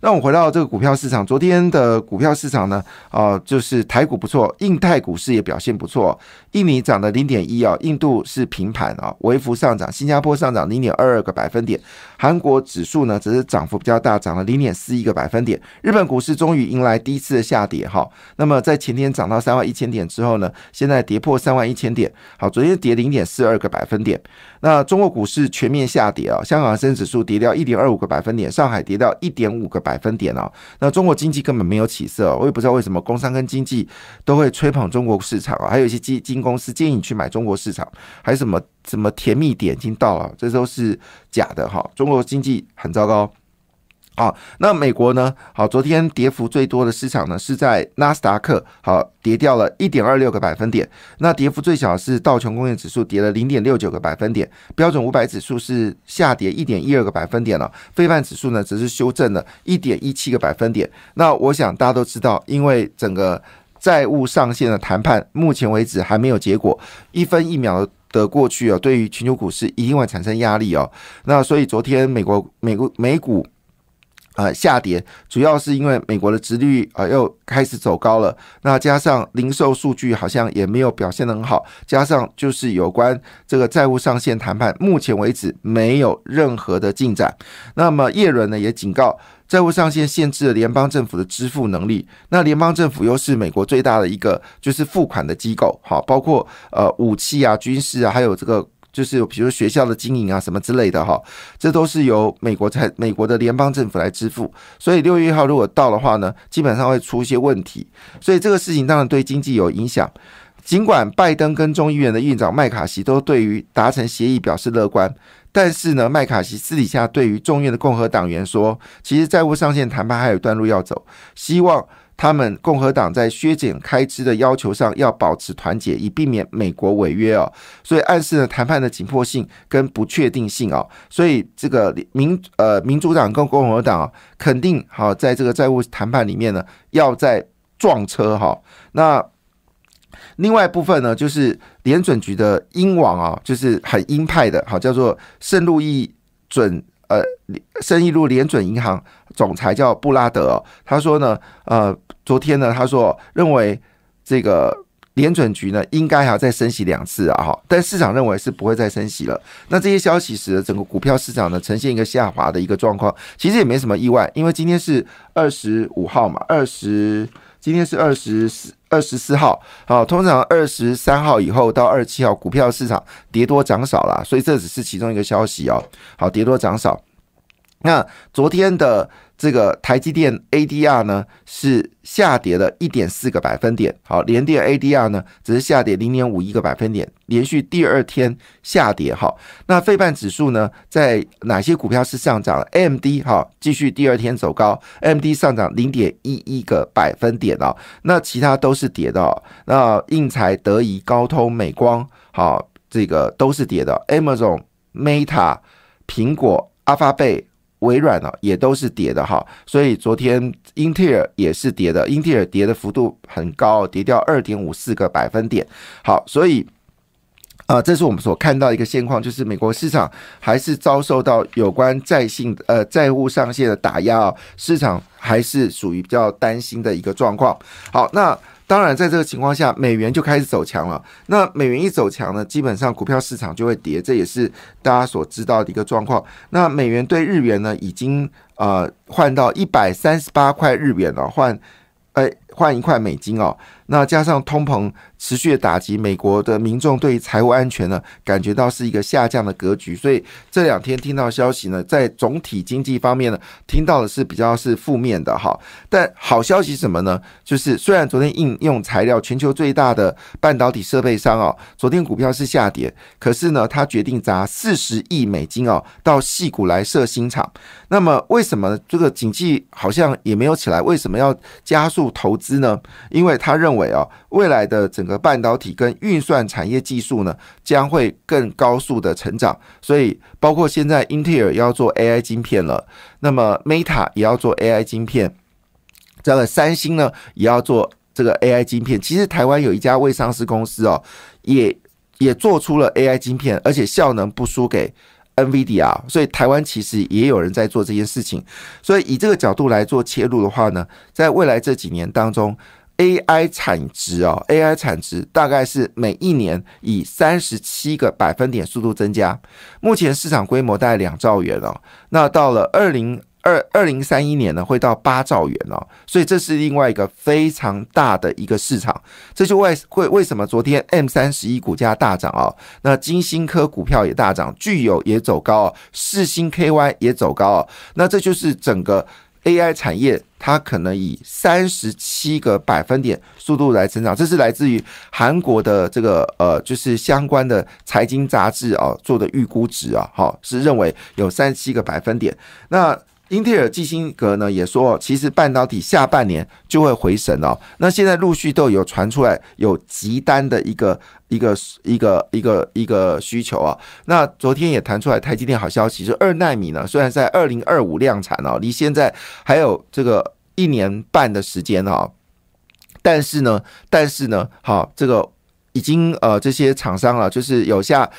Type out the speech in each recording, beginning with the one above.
那我们回到这个股票市场，昨天的股票市场呢，啊，就是台股不错，印太股市也表现不错。印尼涨了零点一啊，印度是平盘啊，微幅上涨，新加坡上涨零点二二个百分点，韩国指数呢则是涨幅比较大，涨了零点四一个百分点。日本股市终于迎来第一次的下跌哈，那么在前天涨到三万一千点之后呢，现在跌破三万一千点，好，昨天跌零点四二个百分点。那中国股市全面下跌啊，香港恒生指数跌掉一点二五个百分点，上海跌掉一点五个百分点啊。那中国经济根本没有起色，我也不知道为什么工商跟经济都会吹捧中国市场啊，还有一些基金公司建议你去买中国市场，还有什么什么甜蜜点已经到了，这都是假的哈。中国经济很糟糕。啊，那美国呢？好，昨天跌幅最多的市场呢是在纳斯达克，好，跌掉了一点二六个百分点。那跌幅最小是道琼工业指数跌了零点六九个百分点，标准五百指数是下跌一点一二个百分点了。非半指数呢则是修正了一点一七个百分点。那我想大家都知道，因为整个债务上限的谈判，目前为止还没有结果，一分一秒的过去啊，对于全球股市一定会产生压力哦。那所以昨天美国美国美股。呃，下跌主要是因为美国的殖率啊又开始走高了，那加上零售数据好像也没有表现得很好，加上就是有关这个债务上限谈判，目前为止没有任何的进展。那么叶伦呢也警告，债务上限限制了联邦政府的支付能力。那联邦政府又是美国最大的一个就是付款的机构，好，包括呃武器啊、军事啊，还有这个。就是比如学校的经营啊什么之类的哈，这都是由美国在美国的联邦政府来支付，所以六月一号如果到的话呢，基本上会出一些问题，所以这个事情当然对经济有影响。尽管拜登跟众议院的院长麦卡锡都对于达成协议表示乐观，但是呢，麦卡锡私底下对于众院的共和党员说，其实债务上限谈判还有段路要走，希望。他们共和党在削减开支的要求上要保持团结，以避免美国违约哦。所以暗示了谈判的紧迫性跟不确定性哦。所以这个民呃民主党跟共和党肯定好在这个债务谈判里面呢，要在撞车哈。那另外一部分呢，就是联准局的鹰王啊，就是很鹰派的，好叫做圣路易准。呃，圣义路联准银行总裁叫布拉德，他说呢，呃，昨天呢，他说认为这个联准局呢应该还要再升息两次啊，哈，但市场认为是不会再升息了。那这些消息使得整个股票市场呢呈现一个下滑的一个状况，其实也没什么意外，因为今天是二十五号嘛，二十。今天是二十四二十四号，好，通常二十三号以后到二十七号，股票市场跌多涨少啦，所以这只是其中一个消息哦。好，跌多涨少。那昨天的。这个台积电 ADR 呢是下跌了一点四个百分点，好，联电 ADR 呢只是下跌零点五一个百分点，连续第二天下跌，哈。那费半指数呢，在哪些股票是上涨？AMD 哈，继续第二天走高，AMD 上涨零点一一个百分点哦，那其他都是跌的，那应材、德仪、高通、美光，好，这个都是跌的，Amazon、Meta、苹果、阿发贝。微软呢也都是跌的哈，所以昨天英特尔也是跌的，英特尔跌的幅度很高，跌掉二点五四个百分点。好，所以啊，这是我们所看到一个现况，就是美国市场还是遭受到有关债信呃债务上限的打压啊，市场还是属于比较担心的一个状况。好，那。当然，在这个情况下，美元就开始走强了。那美元一走强呢，基本上股票市场就会跌，这也是大家所知道的一个状况。那美元对日元呢，已经呃换到一百三十八块日元了，换哎换一块美金哦。那加上通膨持续的打击，美国的民众对于财务安全呢，感觉到是一个下降的格局。所以这两天听到消息呢，在总体经济方面呢，听到的是比较是负面的哈。但好消息什么呢？就是虽然昨天应用材料全球最大的半导体设备商哦，昨天股票是下跌，可是呢，他决定砸四十亿美金哦，到细谷来设新厂。那么为什么这个经济好像也没有起来？为什么要加速投资？资呢？因为他认为啊，未来的整个半导体跟运算产业技术呢，将会更高速的成长。所以，包括现在英特尔要做 AI 晶片了，那么 Meta 也要做 AI 晶片，这个三星呢也要做这个 AI 晶片。其实台湾有一家未上市公司哦，也也做出了 AI 晶片，而且效能不输给。NVIDIA，所以台湾其实也有人在做这件事情，所以以这个角度来做切入的话呢，在未来这几年当中，AI 产值啊，AI 产值大概是每一年以三十七个百分点速度增加，目前市场规模大概两兆元哦，那到了二零。二二零三一年呢，会到八兆元哦，所以这是另外一个非常大的一个市场。这就为会为什么昨天 M 三十一股价大涨哦，那金星科股票也大涨，具有也走高哦，世星 KY 也走高哦，那这就是整个 AI 产业，它可能以三十七个百分点速度来成长。这是来自于韩国的这个呃，就是相关的财经杂志啊做的预估值啊，好是认为有三十七个百分点。那英特尔、基辛格呢也说，其实半导体下半年就会回神哦。那现在陆续都有传出来有急单的一个一个一个一个一个需求啊。那昨天也谈出来，台积电好消息，是二纳米呢，虽然在二零二五量产哦，离现在还有这个一年半的时间哦，但是呢，但是呢，好，这个已经呃这些厂商了，就是有下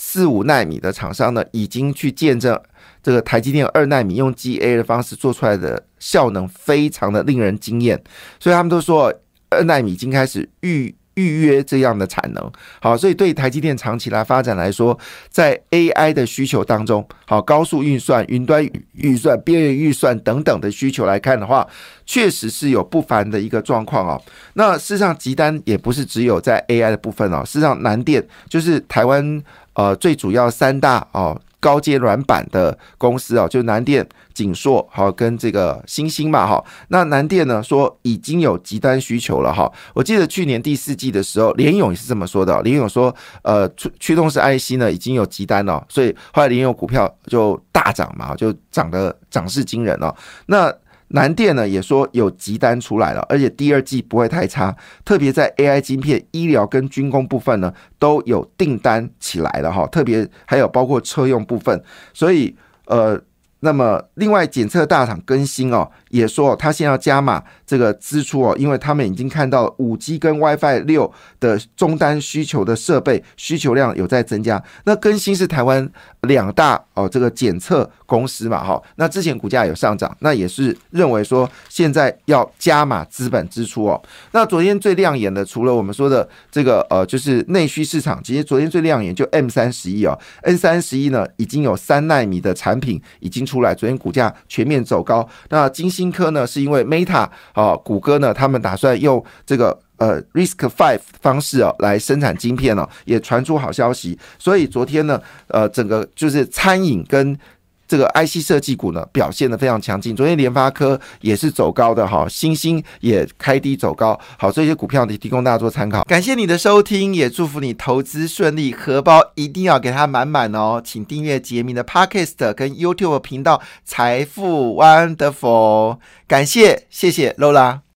四五纳米的厂商呢，已经去见证。这个台积电二纳米用 GA 的方式做出来的效能非常的令人惊艳，所以他们都说二纳米已经开始预预约这样的产能。好，所以对台积电长期来发展来说，在 AI 的需求当中，好高速运算、云端预算、边缘预算等等的需求来看的话，确实是有不凡的一个状况哦。那事实上，集单也不是只有在 AI 的部分哦，事实上，南电就是台湾呃最主要三大哦。高阶软板的公司啊，就南电、景硕，好跟这个星星嘛，哈。那南电呢说已经有极端需求了，哈。我记得去年第四季的时候，联勇也是这么说的。联勇说，呃，驱驱动式 IC 呢已经有极单了，所以后来联勇股票就大涨嘛，就涨得涨势惊人了。那南电呢也说有急单出来了，而且第二季不会太差，特别在 AI 晶片、医疗跟军工部分呢都有订单起来了哈，特别还有包括车用部分，所以呃。那么，另外检测大厂更新哦，也说他现在要加码这个支出哦，因为他们已经看到五 G 跟 WiFi 六的终端需求的设备需求量有在增加。那更新是台湾两大哦这个检测公司嘛，哈，那之前股价有上涨，那也是认为说现在要加码资本支出哦。那昨天最亮眼的，除了我们说的这个呃，就是内需市场，其实昨天最亮眼就 M 三十一哦，N 三十一呢已经有三纳米的产品已经。出来，昨天股价全面走高。那金星科呢？是因为 Meta 啊，谷歌呢，他们打算用这个呃 Risk Five 方式哦来生产晶片哦，也传出好消息。所以昨天呢，呃，整个就是餐饮跟。这个 IC 设计股呢表现的非常强劲，昨天联发科也是走高的哈，星星也开低走高，好，这些股票呢提供大家做参考。感谢你的收听，也祝福你投资顺利，荷包一定要给它满满哦，请订阅杰明的 Podcast 跟 YouTube 频道财富 Wonderful，感谢谢谢 Lola。